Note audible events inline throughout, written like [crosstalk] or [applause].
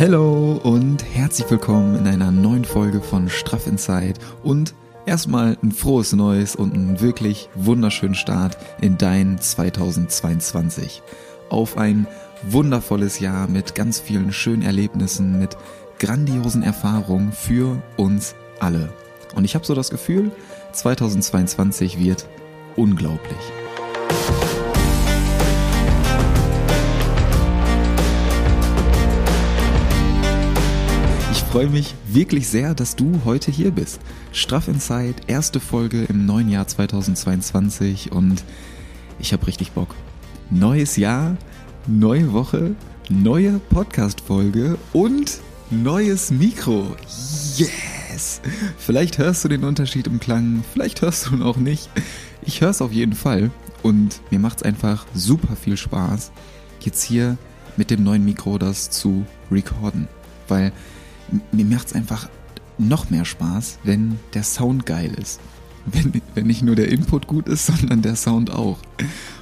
Hallo und herzlich willkommen in einer neuen Folge von Straff Inside und erstmal ein frohes Neues und einen wirklich wunderschönen Start in dein 2022. Auf ein wundervolles Jahr mit ganz vielen schönen Erlebnissen, mit grandiosen Erfahrungen für uns alle. Und ich habe so das Gefühl, 2022 wird unglaublich. Freue mich wirklich sehr, dass du heute hier bist. Straff Inside, erste Folge im neuen Jahr 2022 und ich habe richtig Bock. Neues Jahr, neue Woche, neue Podcast-Folge und neues Mikro. Yes! Vielleicht hörst du den Unterschied im Klang, vielleicht hörst du ihn auch nicht. Ich höre es auf jeden Fall und mir macht es einfach super viel Spaß, jetzt hier mit dem neuen Mikro das zu recorden. Weil mir macht es einfach noch mehr Spaß, wenn der Sound geil ist. Wenn, wenn nicht nur der Input gut ist, sondern der Sound auch.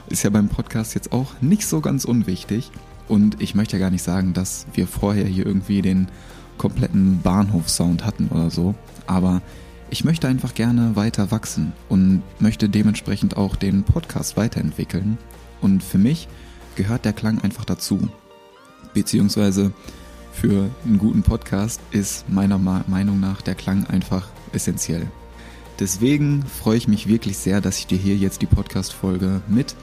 Ist ja beim Podcast jetzt auch nicht so ganz unwichtig. Und ich möchte ja gar nicht sagen, dass wir vorher hier irgendwie den kompletten Bahnhofsound hatten oder so. Aber ich möchte einfach gerne weiter wachsen und möchte dementsprechend auch den Podcast weiterentwickeln. Und für mich gehört der Klang einfach dazu. Beziehungsweise für einen guten Podcast ist meiner Meinung nach der Klang einfach essentiell. Deswegen freue ich mich wirklich sehr, dass ich dir hier jetzt die Podcast-Folge mit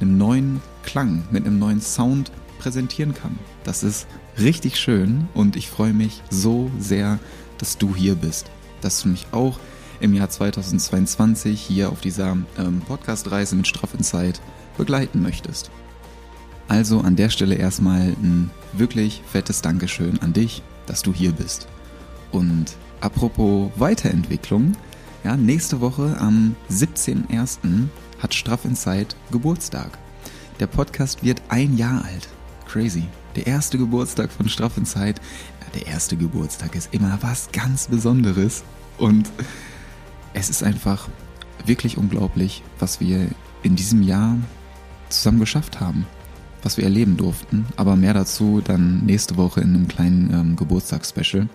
einem neuen Klang, mit einem neuen Sound präsentieren kann. Das ist richtig schön und ich freue mich so sehr, dass du hier bist, dass du mich auch im Jahr 2022 hier auf dieser ähm, Podcast-Reise mit Straff in Zeit begleiten möchtest. Also an der Stelle erstmal ein wirklich fettes Dankeschön an dich, dass du hier bist. Und apropos Weiterentwicklung, ja, nächste Woche am 17.01. hat Straff in Zeit Geburtstag. Der Podcast wird ein Jahr alt. Crazy. Der erste Geburtstag von Straff in Zeit. Ja, der erste Geburtstag ist immer was ganz Besonderes. Und es ist einfach wirklich unglaublich, was wir in diesem Jahr zusammen geschafft haben was wir erleben durften. Aber mehr dazu dann nächste Woche in einem kleinen ähm, Geburtstagsspecial.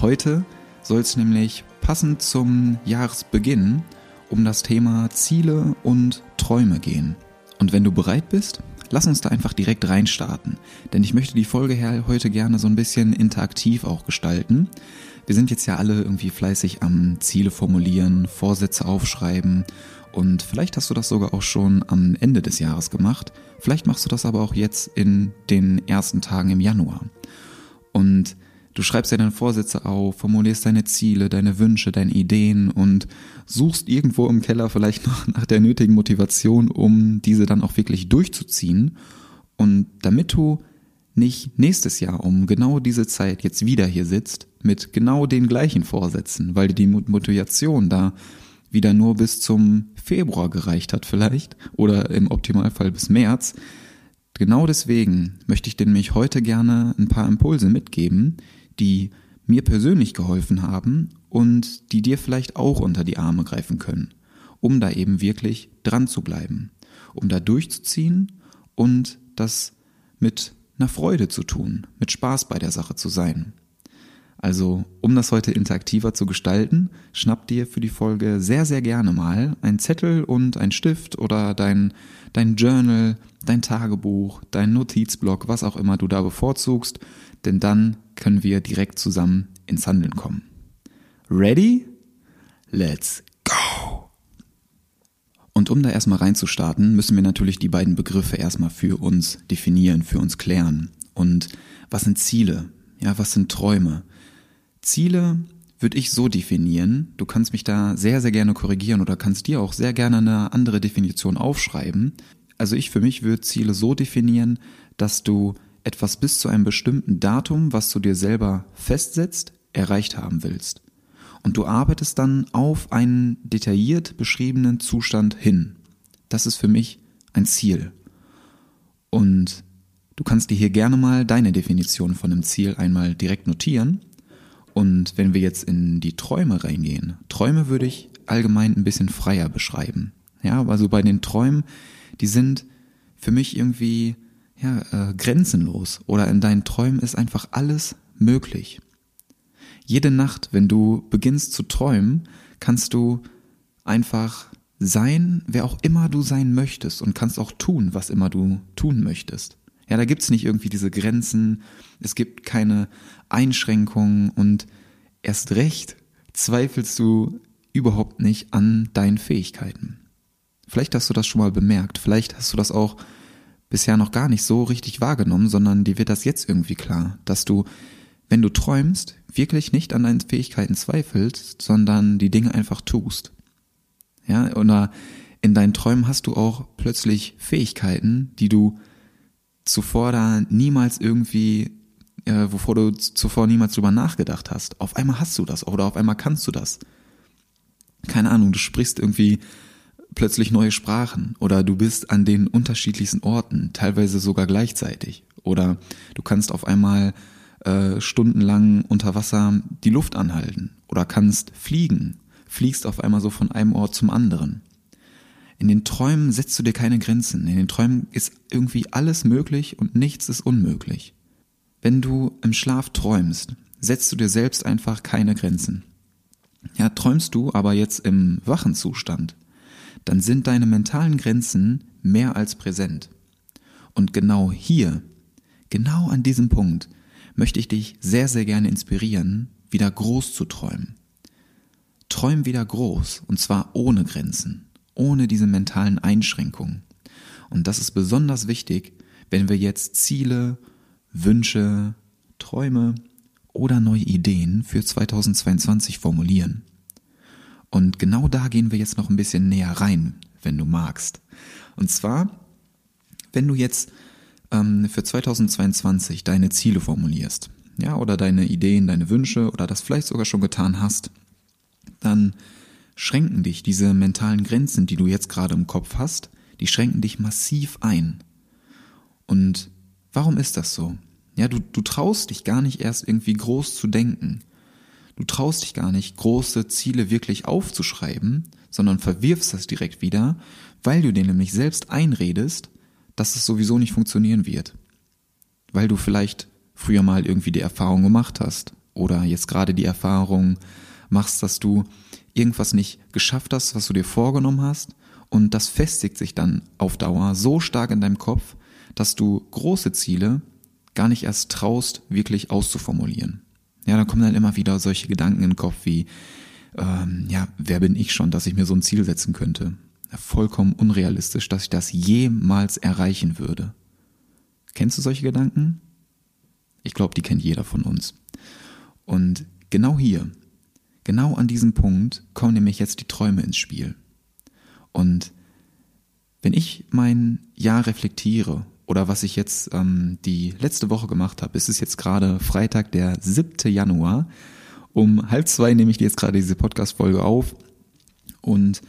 Heute soll es nämlich passend zum Jahresbeginn um das Thema Ziele und Träume gehen. Und wenn du bereit bist, lass uns da einfach direkt reinstarten. Denn ich möchte die Folge heute gerne so ein bisschen interaktiv auch gestalten. Wir sind jetzt ja alle irgendwie fleißig am Ziele formulieren, Vorsätze aufschreiben und vielleicht hast du das sogar auch schon am Ende des Jahres gemacht. Vielleicht machst du das aber auch jetzt in den ersten Tagen im Januar. Und du schreibst ja deine Vorsätze auf, formulierst deine Ziele, deine Wünsche, deine Ideen und suchst irgendwo im Keller vielleicht noch nach der nötigen Motivation, um diese dann auch wirklich durchzuziehen. Und damit du nicht nächstes Jahr um genau diese Zeit jetzt wieder hier sitzt mit genau den gleichen Vorsätzen, weil die Motivation da wieder nur bis zum Februar gereicht hat vielleicht oder im Optimalfall bis März. Genau deswegen möchte ich dir nämlich heute gerne ein paar Impulse mitgeben, die mir persönlich geholfen haben und die dir vielleicht auch unter die Arme greifen können, um da eben wirklich dran zu bleiben, um da durchzuziehen und das mit einer Freude zu tun, mit Spaß bei der Sache zu sein. Also, um das heute interaktiver zu gestalten, schnapp dir für die Folge sehr, sehr gerne mal ein Zettel und ein Stift oder dein, dein Journal, dein Tagebuch, dein Notizblock, was auch immer du da bevorzugst, denn dann können wir direkt zusammen ins Handeln kommen. Ready? Let's go! Und um da erstmal reinzustarten, müssen wir natürlich die beiden Begriffe erstmal für uns definieren, für uns klären. Und was sind Ziele? Ja, was sind Träume? Ziele würde ich so definieren. Du kannst mich da sehr, sehr gerne korrigieren oder kannst dir auch sehr gerne eine andere Definition aufschreiben. Also ich für mich würde Ziele so definieren, dass du etwas bis zu einem bestimmten Datum, was du dir selber festsetzt, erreicht haben willst. Und du arbeitest dann auf einen detailliert beschriebenen Zustand hin. Das ist für mich ein Ziel. Und du kannst dir hier gerne mal deine Definition von einem Ziel einmal direkt notieren und wenn wir jetzt in die Träume reingehen, Träume würde ich allgemein ein bisschen freier beschreiben. Ja, also bei den Träumen, die sind für mich irgendwie ja, äh, grenzenlos. Oder in deinen Träumen ist einfach alles möglich. Jede Nacht, wenn du beginnst zu träumen, kannst du einfach sein, wer auch immer du sein möchtest und kannst auch tun, was immer du tun möchtest. Ja, da gibt's nicht irgendwie diese Grenzen, es gibt keine Einschränkungen und erst recht zweifelst du überhaupt nicht an deinen Fähigkeiten. Vielleicht hast du das schon mal bemerkt, vielleicht hast du das auch bisher noch gar nicht so richtig wahrgenommen, sondern dir wird das jetzt irgendwie klar, dass du, wenn du träumst, wirklich nicht an deinen Fähigkeiten zweifelst, sondern die Dinge einfach tust. Ja, oder in deinen Träumen hast du auch plötzlich Fähigkeiten, die du zuvor da niemals irgendwie, äh, wovor du zuvor niemals drüber nachgedacht hast. Auf einmal hast du das oder auf einmal kannst du das. Keine Ahnung, du sprichst irgendwie plötzlich neue Sprachen oder du bist an den unterschiedlichsten Orten, teilweise sogar gleichzeitig. Oder du kannst auf einmal äh, stundenlang unter Wasser die Luft anhalten oder kannst fliegen, fliegst auf einmal so von einem Ort zum anderen. In den Träumen setzt du dir keine Grenzen. In den Träumen ist irgendwie alles möglich und nichts ist unmöglich. Wenn du im Schlaf träumst, setzt du dir selbst einfach keine Grenzen. Ja, träumst du aber jetzt im wachen Zustand, dann sind deine mentalen Grenzen mehr als präsent. Und genau hier, genau an diesem Punkt, möchte ich dich sehr, sehr gerne inspirieren, wieder groß zu träumen. Träum wieder groß, und zwar ohne Grenzen, ohne diese mentalen Einschränkungen. Und das ist besonders wichtig, wenn wir jetzt Ziele, Wünsche, Träume oder neue Ideen für 2022 formulieren. Und genau da gehen wir jetzt noch ein bisschen näher rein, wenn du magst. Und zwar, wenn du jetzt ähm, für 2022 deine Ziele formulierst, ja, oder deine Ideen, deine Wünsche oder das vielleicht sogar schon getan hast, dann schränken dich diese mentalen Grenzen, die du jetzt gerade im Kopf hast, die schränken dich massiv ein. Und warum ist das so? Ja, du, du traust dich gar nicht erst irgendwie groß zu denken. Du traust dich gar nicht, große Ziele wirklich aufzuschreiben, sondern verwirfst das direkt wieder, weil du dir nämlich selbst einredest, dass es sowieso nicht funktionieren wird. Weil du vielleicht früher mal irgendwie die Erfahrung gemacht hast oder jetzt gerade die Erfahrung machst, dass du irgendwas nicht geschafft hast, was du dir vorgenommen hast und das festigt sich dann auf Dauer so stark in deinem Kopf, dass du große Ziele gar nicht erst traust, wirklich auszuformulieren. Ja, dann kommen dann immer wieder solche Gedanken in den Kopf wie, ähm, ja, wer bin ich schon, dass ich mir so ein Ziel setzen könnte? Ja, vollkommen unrealistisch, dass ich das jemals erreichen würde. Kennst du solche Gedanken? Ich glaube, die kennt jeder von uns. Und genau hier, genau an diesem Punkt kommen nämlich jetzt die Träume ins Spiel. Und wenn ich mein Jahr reflektiere oder was ich jetzt ähm, die letzte Woche gemacht habe. Es ist jetzt gerade Freitag, der 7. Januar. Um halb zwei nehme ich jetzt gerade diese Podcast-Folge auf. Und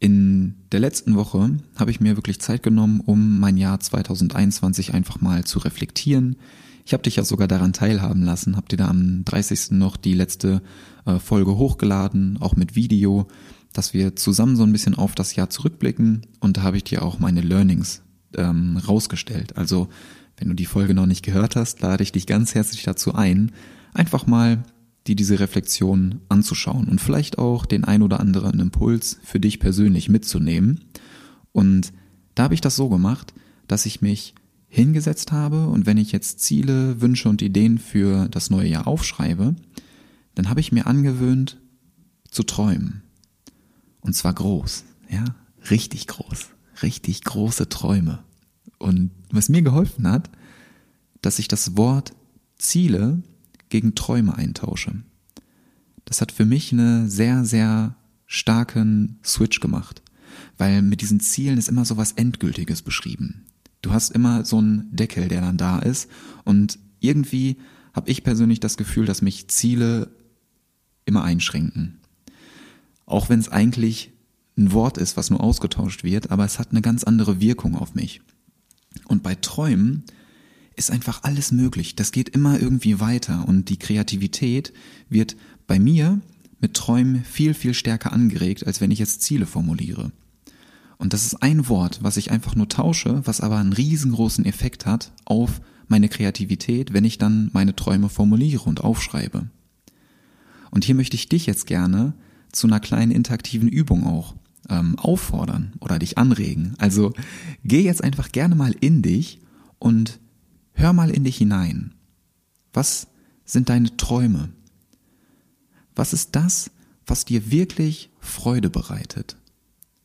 in der letzten Woche habe ich mir wirklich Zeit genommen, um mein Jahr 2021 einfach mal zu reflektieren. Ich habe dich ja sogar daran teilhaben lassen, habe dir da am 30. noch die letzte äh, Folge hochgeladen, auch mit Video, dass wir zusammen so ein bisschen auf das Jahr zurückblicken und da habe ich dir auch meine Learnings ähm, rausgestellt. Also wenn du die Folge noch nicht gehört hast, lade ich dich ganz herzlich dazu ein, einfach mal dir diese Reflexion anzuschauen und vielleicht auch den ein oder anderen Impuls für dich persönlich mitzunehmen. Und da habe ich das so gemacht, dass ich mich hingesetzt habe und wenn ich jetzt Ziele, Wünsche und Ideen für das neue Jahr aufschreibe, dann habe ich mir angewöhnt zu träumen. Und zwar groß, ja, richtig groß richtig große Träume. Und was mir geholfen hat, dass ich das Wort Ziele gegen Träume eintausche. Das hat für mich einen sehr, sehr starken Switch gemacht, weil mit diesen Zielen ist immer so was Endgültiges beschrieben. Du hast immer so einen Deckel, der dann da ist und irgendwie habe ich persönlich das Gefühl, dass mich Ziele immer einschränken. Auch wenn es eigentlich ein Wort ist, was nur ausgetauscht wird, aber es hat eine ganz andere Wirkung auf mich. Und bei Träumen ist einfach alles möglich. Das geht immer irgendwie weiter und die Kreativität wird bei mir mit Träumen viel, viel stärker angeregt, als wenn ich jetzt Ziele formuliere. Und das ist ein Wort, was ich einfach nur tausche, was aber einen riesengroßen Effekt hat auf meine Kreativität, wenn ich dann meine Träume formuliere und aufschreibe. Und hier möchte ich dich jetzt gerne zu einer kleinen interaktiven Übung auch ähm, auffordern oder dich anregen. Also geh jetzt einfach gerne mal in dich und hör mal in dich hinein. Was sind deine Träume? Was ist das, was dir wirklich Freude bereitet?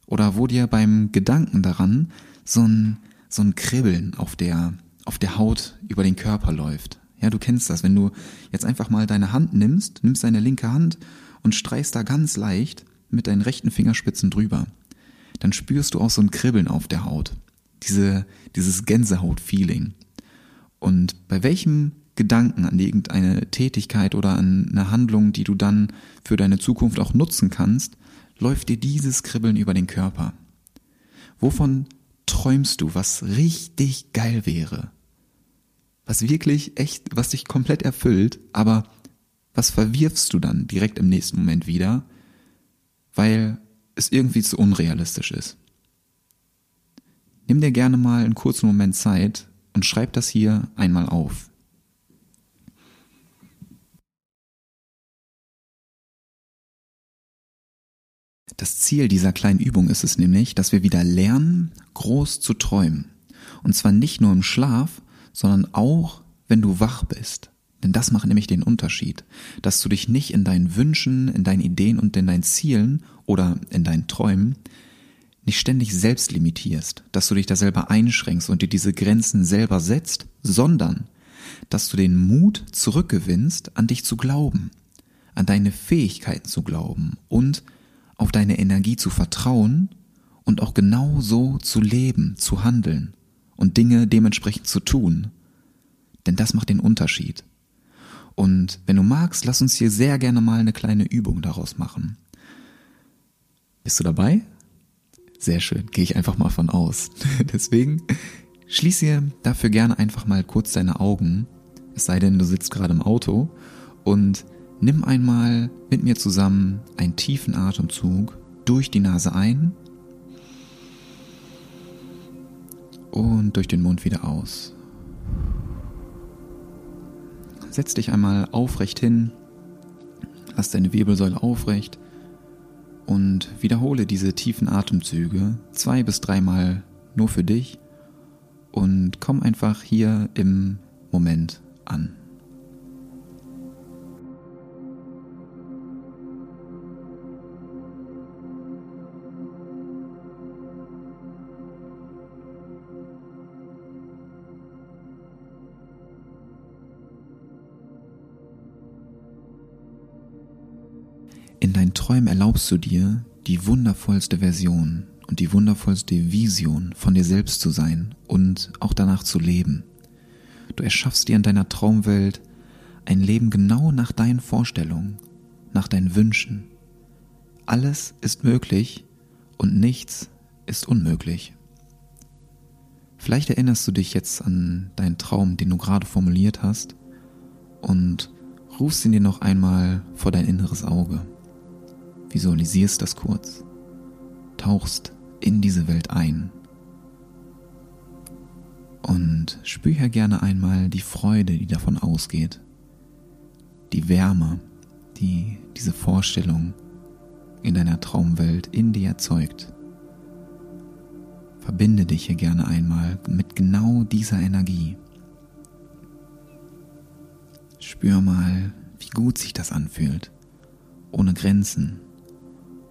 Oder wo dir beim Gedanken daran so ein, so ein Kribbeln auf der, auf der Haut über den Körper läuft. Ja, du kennst das, wenn du jetzt einfach mal deine Hand nimmst, nimmst deine linke Hand und streichst da ganz leicht mit deinen rechten Fingerspitzen drüber. Dann spürst du auch so ein Kribbeln auf der Haut. Diese, dieses Gänsehaut-Feeling. Und bei welchem Gedanken an irgendeine Tätigkeit oder an eine Handlung, die du dann für deine Zukunft auch nutzen kannst, läuft dir dieses Kribbeln über den Körper. Wovon träumst du, was richtig geil wäre? Was wirklich echt, was dich komplett erfüllt, aber was verwirfst du dann direkt im nächsten Moment wieder, weil es irgendwie zu unrealistisch ist? Nimm dir gerne mal einen kurzen Moment Zeit und schreib das hier einmal auf. Das Ziel dieser kleinen Übung ist es nämlich, dass wir wieder lernen, groß zu träumen. Und zwar nicht nur im Schlaf, sondern auch, wenn du wach bist. Denn das macht nämlich den Unterschied, dass du dich nicht in deinen Wünschen, in deinen Ideen und in deinen Zielen oder in deinen Träumen nicht ständig selbst limitierst, dass du dich da selber einschränkst und dir diese Grenzen selber setzt, sondern dass du den Mut zurückgewinnst, an dich zu glauben, an deine Fähigkeiten zu glauben und auf deine Energie zu vertrauen und auch genau so zu leben, zu handeln und Dinge dementsprechend zu tun. Denn das macht den Unterschied. Und wenn du magst, lass uns hier sehr gerne mal eine kleine Übung daraus machen. Bist du dabei? Sehr schön, gehe ich einfach mal von aus. [laughs] Deswegen schließe dafür gerne einfach mal kurz deine Augen, es sei denn, du sitzt gerade im Auto und Nimm einmal mit mir zusammen einen tiefen Atemzug durch die Nase ein und durch den Mund wieder aus. Setz dich einmal aufrecht hin, lass deine Wirbelsäule aufrecht und wiederhole diese tiefen Atemzüge zwei bis dreimal nur für dich und komm einfach hier im Moment an. In deinen Träumen erlaubst du dir, die wundervollste Version und die wundervollste Vision von dir selbst zu sein und auch danach zu leben. Du erschaffst dir in deiner Traumwelt ein Leben genau nach deinen Vorstellungen, nach deinen Wünschen. Alles ist möglich und nichts ist unmöglich. Vielleicht erinnerst du dich jetzt an deinen Traum, den du gerade formuliert hast und rufst ihn dir noch einmal vor dein inneres Auge. Visualisierst das kurz, tauchst in diese Welt ein und spür hier gerne einmal die Freude, die davon ausgeht, die Wärme, die diese Vorstellung in deiner Traumwelt in dir erzeugt. Verbinde dich hier gerne einmal mit genau dieser Energie. Spür mal, wie gut sich das anfühlt, ohne Grenzen,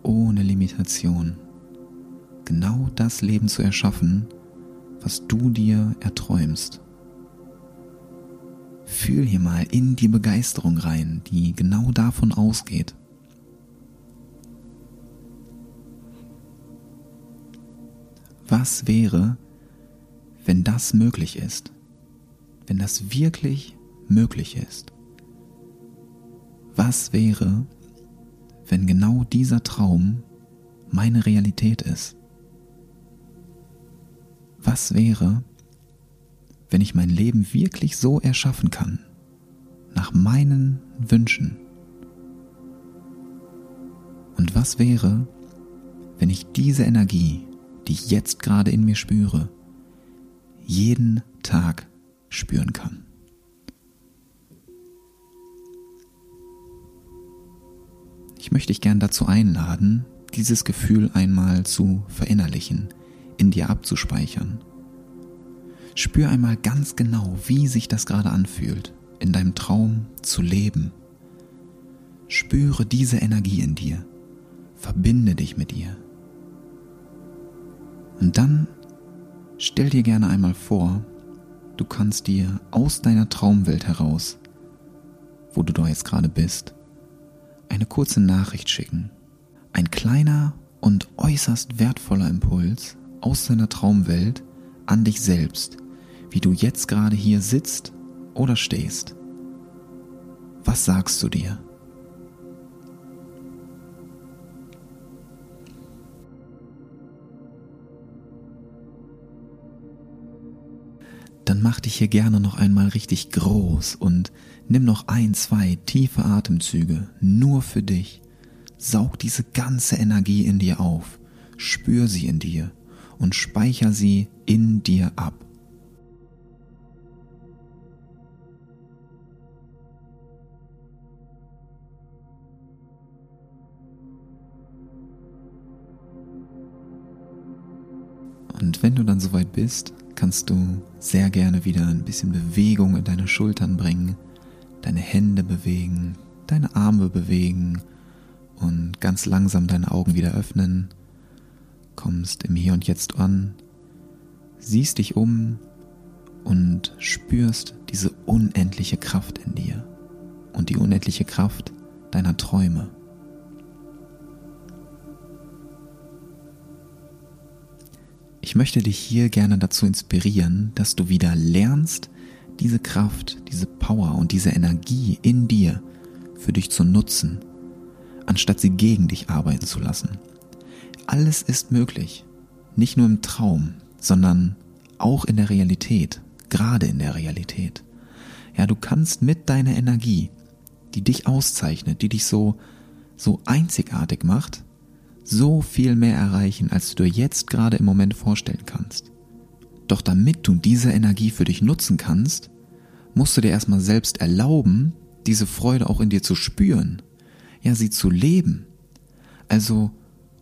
ohne Limitation genau das Leben zu erschaffen, was du dir erträumst. Fühl hier mal in die Begeisterung rein, die genau davon ausgeht. Was wäre, wenn das möglich ist? Wenn das wirklich möglich ist? Was wäre, wenn genau dieser Traum meine Realität ist? Was wäre, wenn ich mein Leben wirklich so erschaffen kann, nach meinen Wünschen? Und was wäre, wenn ich diese Energie, die ich jetzt gerade in mir spüre, jeden Tag spüren kann. Ich möchte dich gern dazu einladen, dieses Gefühl einmal zu verinnerlichen, in dir abzuspeichern. Spür einmal ganz genau, wie sich das gerade anfühlt, in deinem Traum zu leben. Spüre diese Energie in dir. Verbinde dich mit ihr. Und dann stell dir gerne einmal vor, du kannst dir aus deiner Traumwelt heraus, wo du da jetzt gerade bist, eine kurze Nachricht schicken. Ein kleiner und äußerst wertvoller Impuls aus deiner Traumwelt an dich selbst, wie du jetzt gerade hier sitzt oder stehst. Was sagst du dir? Dann mach dich hier gerne noch einmal richtig groß und nimm noch ein, zwei tiefe Atemzüge nur für dich. Saug diese ganze Energie in dir auf, spür sie in dir und speicher sie in dir ab. Und wenn du dann soweit bist, kannst du sehr gerne wieder ein bisschen Bewegung in deine Schultern bringen, deine Hände bewegen, deine Arme bewegen und ganz langsam deine Augen wieder öffnen, kommst im Hier und Jetzt an, siehst dich um und spürst diese unendliche Kraft in dir und die unendliche Kraft deiner Träume. Ich möchte dich hier gerne dazu inspirieren, dass du wieder lernst, diese Kraft, diese Power und diese Energie in dir für dich zu nutzen, anstatt sie gegen dich arbeiten zu lassen. Alles ist möglich, nicht nur im Traum, sondern auch in der Realität, gerade in der Realität. Ja, du kannst mit deiner Energie, die dich auszeichnet, die dich so so einzigartig macht, so viel mehr erreichen, als du dir jetzt gerade im Moment vorstellen kannst. Doch damit du diese Energie für dich nutzen kannst, musst du dir erstmal selbst erlauben, diese Freude auch in dir zu spüren, ja, sie zu leben. Also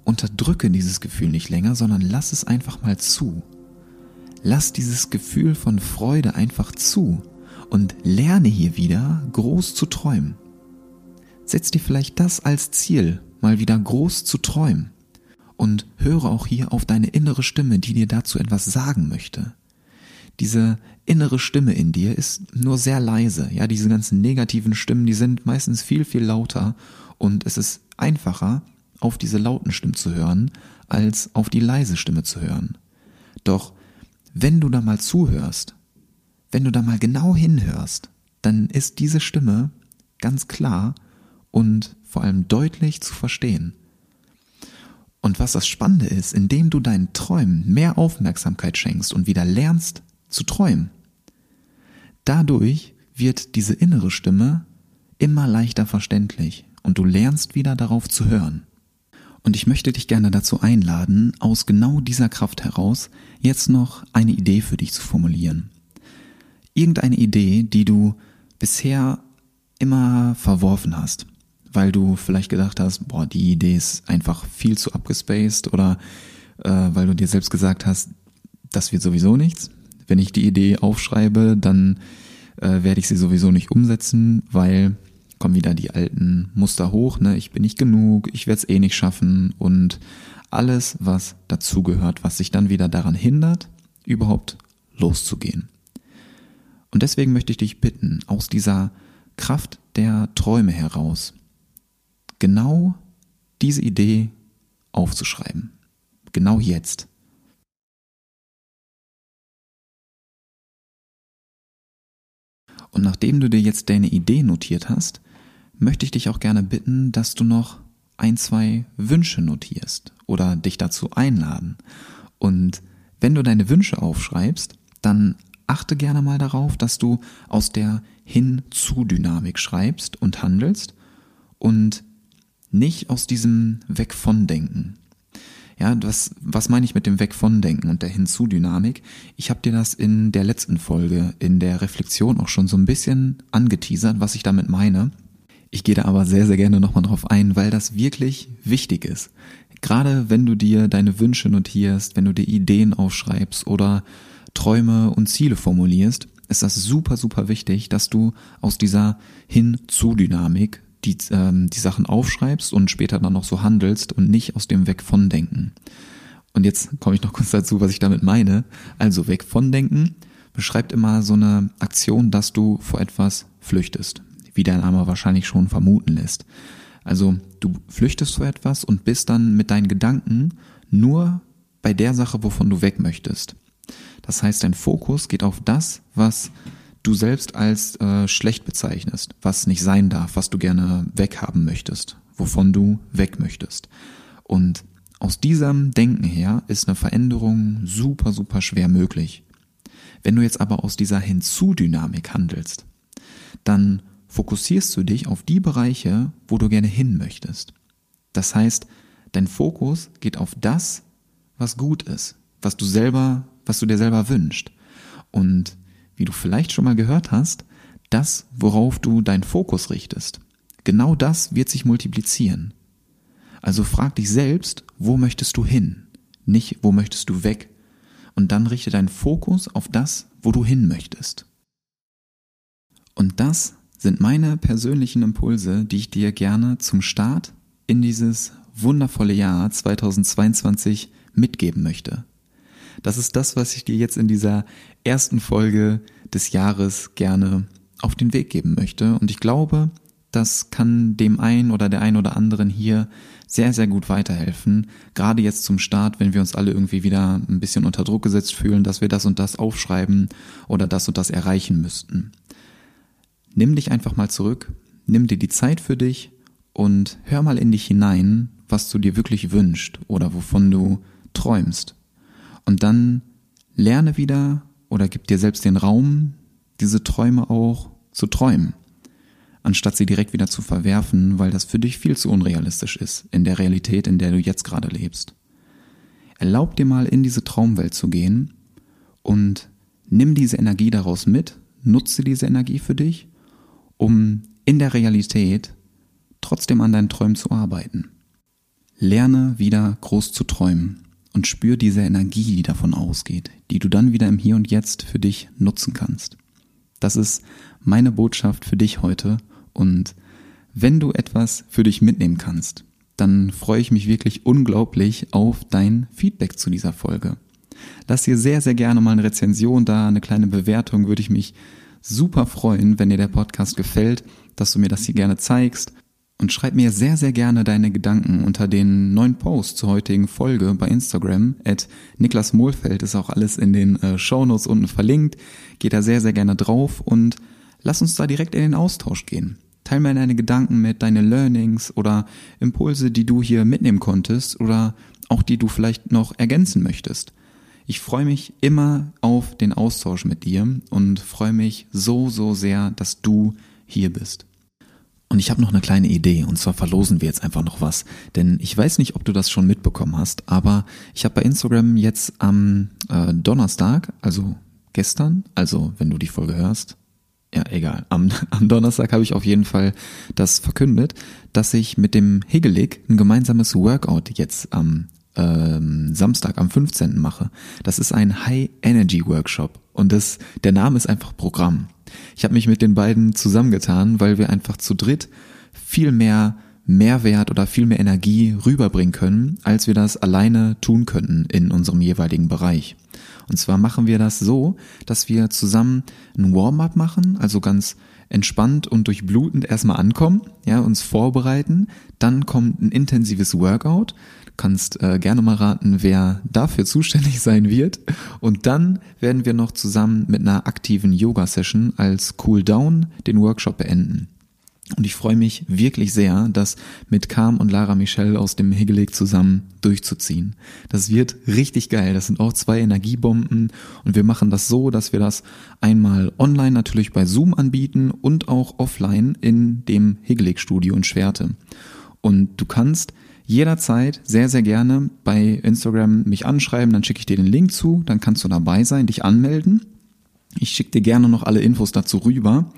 unterdrücke dieses Gefühl nicht länger, sondern lass es einfach mal zu. Lass dieses Gefühl von Freude einfach zu und lerne hier wieder groß zu träumen. Setz dir vielleicht das als Ziel mal wieder groß zu träumen. Und höre auch hier auf deine innere Stimme, die dir dazu etwas sagen möchte. Diese innere Stimme in dir ist nur sehr leise. Ja, diese ganzen negativen Stimmen, die sind meistens viel, viel lauter und es ist einfacher, auf diese lauten Stimmen zu hören, als auf die leise Stimme zu hören. Doch wenn du da mal zuhörst, wenn du da mal genau hinhörst, dann ist diese Stimme ganz klar und vor allem deutlich zu verstehen. Und was das Spannende ist, indem du deinen Träumen mehr Aufmerksamkeit schenkst und wieder lernst zu träumen, dadurch wird diese innere Stimme immer leichter verständlich und du lernst wieder darauf zu hören. Und ich möchte dich gerne dazu einladen, aus genau dieser Kraft heraus jetzt noch eine Idee für dich zu formulieren. Irgendeine Idee, die du bisher immer verworfen hast weil du vielleicht gedacht hast, boah, die Idee ist einfach viel zu abgespaced oder äh, weil du dir selbst gesagt hast, das wird sowieso nichts. Wenn ich die Idee aufschreibe, dann äh, werde ich sie sowieso nicht umsetzen, weil kommen wieder die alten Muster hoch, ne? Ich bin nicht genug, ich werde es eh nicht schaffen und alles, was dazugehört, was sich dann wieder daran hindert, überhaupt loszugehen. Und deswegen möchte ich dich bitten, aus dieser Kraft der Träume heraus, genau diese Idee aufzuschreiben. Genau jetzt. Und nachdem du dir jetzt deine Idee notiert hast, möchte ich dich auch gerne bitten, dass du noch ein, zwei Wünsche notierst oder dich dazu einladen. Und wenn du deine Wünsche aufschreibst, dann achte gerne mal darauf, dass du aus der Hin-zu-Dynamik schreibst und handelst und nicht aus diesem Weg von Denken. Ja, was, was meine ich mit dem Weg von Denken und der Hinzu-Dynamik? Ich habe dir das in der letzten Folge, in der Reflexion auch schon so ein bisschen angeteasert, was ich damit meine. Ich gehe da aber sehr, sehr gerne nochmal drauf ein, weil das wirklich wichtig ist. Gerade wenn du dir deine Wünsche notierst, wenn du dir Ideen aufschreibst oder Träume und Ziele formulierst, ist das super, super wichtig, dass du aus dieser Hin-zu-Dynamik die, ähm, die Sachen aufschreibst und später dann noch so handelst und nicht aus dem Weg von Denken. Und jetzt komme ich noch kurz dazu, was ich damit meine. Also Weg von Denken beschreibt immer so eine Aktion, dass du vor etwas flüchtest, wie dein Name wahrscheinlich schon vermuten lässt. Also du flüchtest vor etwas und bist dann mit deinen Gedanken nur bei der Sache, wovon du weg möchtest. Das heißt, dein Fokus geht auf das, was du selbst als äh, schlecht bezeichnest, was nicht sein darf, was du gerne weghaben möchtest, wovon du weg möchtest. Und aus diesem Denken her ist eine Veränderung super, super schwer möglich. Wenn du jetzt aber aus dieser Hinzu-Dynamik handelst, dann fokussierst du dich auf die Bereiche, wo du gerne hin möchtest. Das heißt, dein Fokus geht auf das, was gut ist, was du selber, was du dir selber wünschst. Und wie du vielleicht schon mal gehört hast, das, worauf du deinen Fokus richtest, genau das wird sich multiplizieren. Also frag dich selbst, wo möchtest du hin? Nicht, wo möchtest du weg? Und dann richte deinen Fokus auf das, wo du hin möchtest. Und das sind meine persönlichen Impulse, die ich dir gerne zum Start in dieses wundervolle Jahr 2022 mitgeben möchte. Das ist das, was ich dir jetzt in dieser ersten Folge des Jahres gerne auf den Weg geben möchte. Und ich glaube, das kann dem einen oder der einen oder anderen hier sehr, sehr gut weiterhelfen. Gerade jetzt zum Start, wenn wir uns alle irgendwie wieder ein bisschen unter Druck gesetzt fühlen, dass wir das und das aufschreiben oder das und das erreichen müssten nimm dich einfach mal zurück, nimm dir die Zeit für dich und hör mal in dich hinein, was du dir wirklich wünschst oder wovon du träumst. Und dann lerne wieder oder gib dir selbst den Raum, diese Träume auch zu träumen, anstatt sie direkt wieder zu verwerfen, weil das für dich viel zu unrealistisch ist in der Realität, in der du jetzt gerade lebst. Erlaub dir mal in diese Traumwelt zu gehen und nimm diese Energie daraus mit, nutze diese Energie für dich um in der Realität trotzdem an deinen Träumen zu arbeiten. Lerne wieder groß zu träumen und spür diese Energie, die davon ausgeht, die du dann wieder im Hier und Jetzt für dich nutzen kannst. Das ist meine Botschaft für dich heute und wenn du etwas für dich mitnehmen kannst, dann freue ich mich wirklich unglaublich auf dein Feedback zu dieser Folge. Lass dir sehr, sehr gerne mal eine Rezension da, eine kleine Bewertung würde ich mich super freuen, wenn dir der Podcast gefällt, dass du mir das hier gerne zeigst. Und schreib mir sehr, sehr gerne deine Gedanken unter den neuen Posts zur heutigen Folge bei Instagram. At Niklas Mohlfeld ist auch alles in den äh, Shownotes unten verlinkt. Geh da sehr, sehr gerne drauf und lass uns da direkt in den Austausch gehen. Teil mir deine Gedanken mit, deine Learnings oder Impulse, die du hier mitnehmen konntest oder auch die du vielleicht noch ergänzen möchtest. Ich freue mich immer auf den Austausch mit dir und freue mich so, so sehr, dass du hier bist. Und ich habe noch eine kleine Idee, und zwar verlosen wir jetzt einfach noch was. Denn ich weiß nicht, ob du das schon mitbekommen hast, aber ich habe bei Instagram jetzt am äh, Donnerstag, also gestern, also wenn du die Folge hörst, ja, egal. Am, [laughs] am Donnerstag habe ich auf jeden Fall das verkündet, dass ich mit dem Hegelig ein gemeinsames Workout jetzt am ähm, Samstag am 15. mache. Das ist ein High Energy Workshop und das, der Name ist einfach Programm. Ich habe mich mit den beiden zusammengetan, weil wir einfach zu dritt viel mehr Mehrwert oder viel mehr Energie rüberbringen können, als wir das alleine tun könnten in unserem jeweiligen Bereich. Und zwar machen wir das so, dass wir zusammen ein Warm-up machen, also ganz entspannt und durchblutend erstmal ankommen, ja, uns vorbereiten, dann kommt ein intensives Workout, kannst äh, gerne mal raten, wer dafür zuständig [laughs] sein wird. Und dann werden wir noch zusammen mit einer aktiven Yoga-Session als Cool Down den Workshop beenden. Und ich freue mich wirklich sehr, das mit Carm und Lara Michelle aus dem Hegelig zusammen durchzuziehen. Das wird richtig geil. Das sind auch zwei Energiebomben und wir machen das so, dass wir das einmal online natürlich bei Zoom anbieten und auch offline in dem Hegelig Studio in Schwerte. Und du kannst jederzeit sehr, sehr gerne bei Instagram mich anschreiben, dann schicke ich dir den Link zu, dann kannst du dabei sein, dich anmelden. Ich schicke dir gerne noch alle Infos dazu rüber.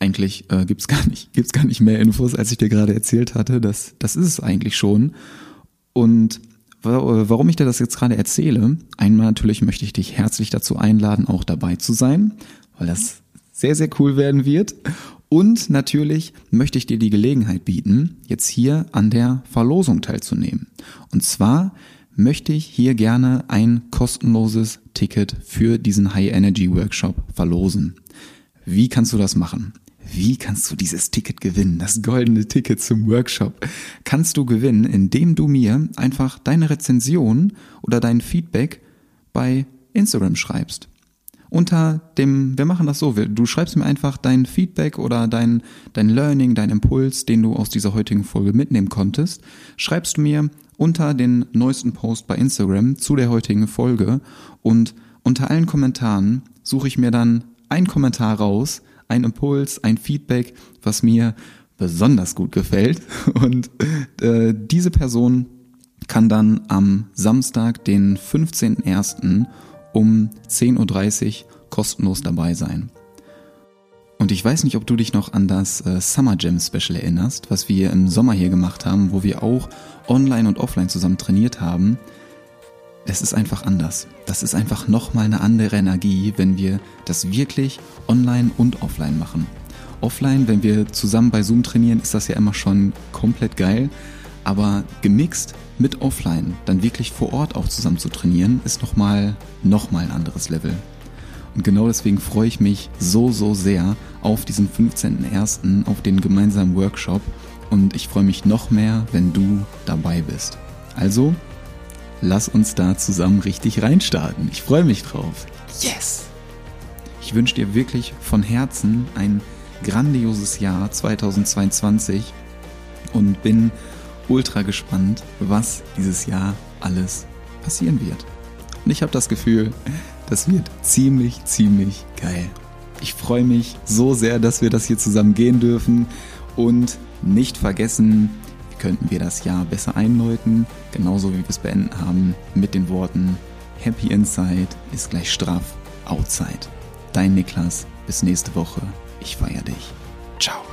Eigentlich äh, gibt's gar nicht, [laughs] gibt's gar nicht mehr Infos, als ich dir gerade erzählt hatte. Das, das ist es eigentlich schon. Und warum ich dir das jetzt gerade erzähle, einmal natürlich möchte ich dich herzlich dazu einladen, auch dabei zu sein, weil das sehr, sehr cool werden wird. Und natürlich möchte ich dir die Gelegenheit bieten, jetzt hier an der Verlosung teilzunehmen. Und zwar möchte ich hier gerne ein kostenloses Ticket für diesen High Energy Workshop verlosen. Wie kannst du das machen? Wie kannst du dieses Ticket gewinnen? Das goldene Ticket zum Workshop kannst du gewinnen, indem du mir einfach deine Rezension oder dein Feedback bei Instagram schreibst unter dem, wir machen das so, du schreibst mir einfach dein Feedback oder dein, dein Learning, dein Impuls, den du aus dieser heutigen Folge mitnehmen konntest, schreibst du mir unter den neuesten Post bei Instagram zu der heutigen Folge und unter allen Kommentaren suche ich mir dann einen Kommentar raus, ein Impuls, ein Feedback, was mir besonders gut gefällt. [laughs] Und äh, diese Person kann dann am Samstag, den 15.01 um 10.30 Uhr kostenlos dabei sein. Und ich weiß nicht, ob du dich noch an das äh, Summer Jam Special erinnerst, was wir im Sommer hier gemacht haben, wo wir auch online und offline zusammen trainiert haben. Es ist einfach anders. Das ist einfach nochmal eine andere Energie, wenn wir das wirklich online und offline machen. Offline, wenn wir zusammen bei Zoom trainieren, ist das ja immer schon komplett geil. Aber gemixt mit Offline, dann wirklich vor Ort auch zusammen zu trainieren, ist nochmal noch mal ein anderes Level. Und genau deswegen freue ich mich so, so sehr auf diesen 15.01., auf den gemeinsamen Workshop. Und ich freue mich noch mehr, wenn du dabei bist. Also, lass uns da zusammen richtig reinstarten. Ich freue mich drauf. Yes! Ich wünsche dir wirklich von Herzen ein grandioses Jahr 2022 und bin ultra gespannt, was dieses Jahr alles passieren wird. Und ich habe das Gefühl, das wird ziemlich, ziemlich geil. Ich freue mich so sehr, dass wir das hier zusammen gehen dürfen und nicht vergessen, wie könnten wir das Jahr besser einläuten, genauso wie wir es beenden haben mit den Worten Happy Inside ist gleich straff Outside. Dein Niklas, bis nächste Woche. Ich feiere dich. Ciao.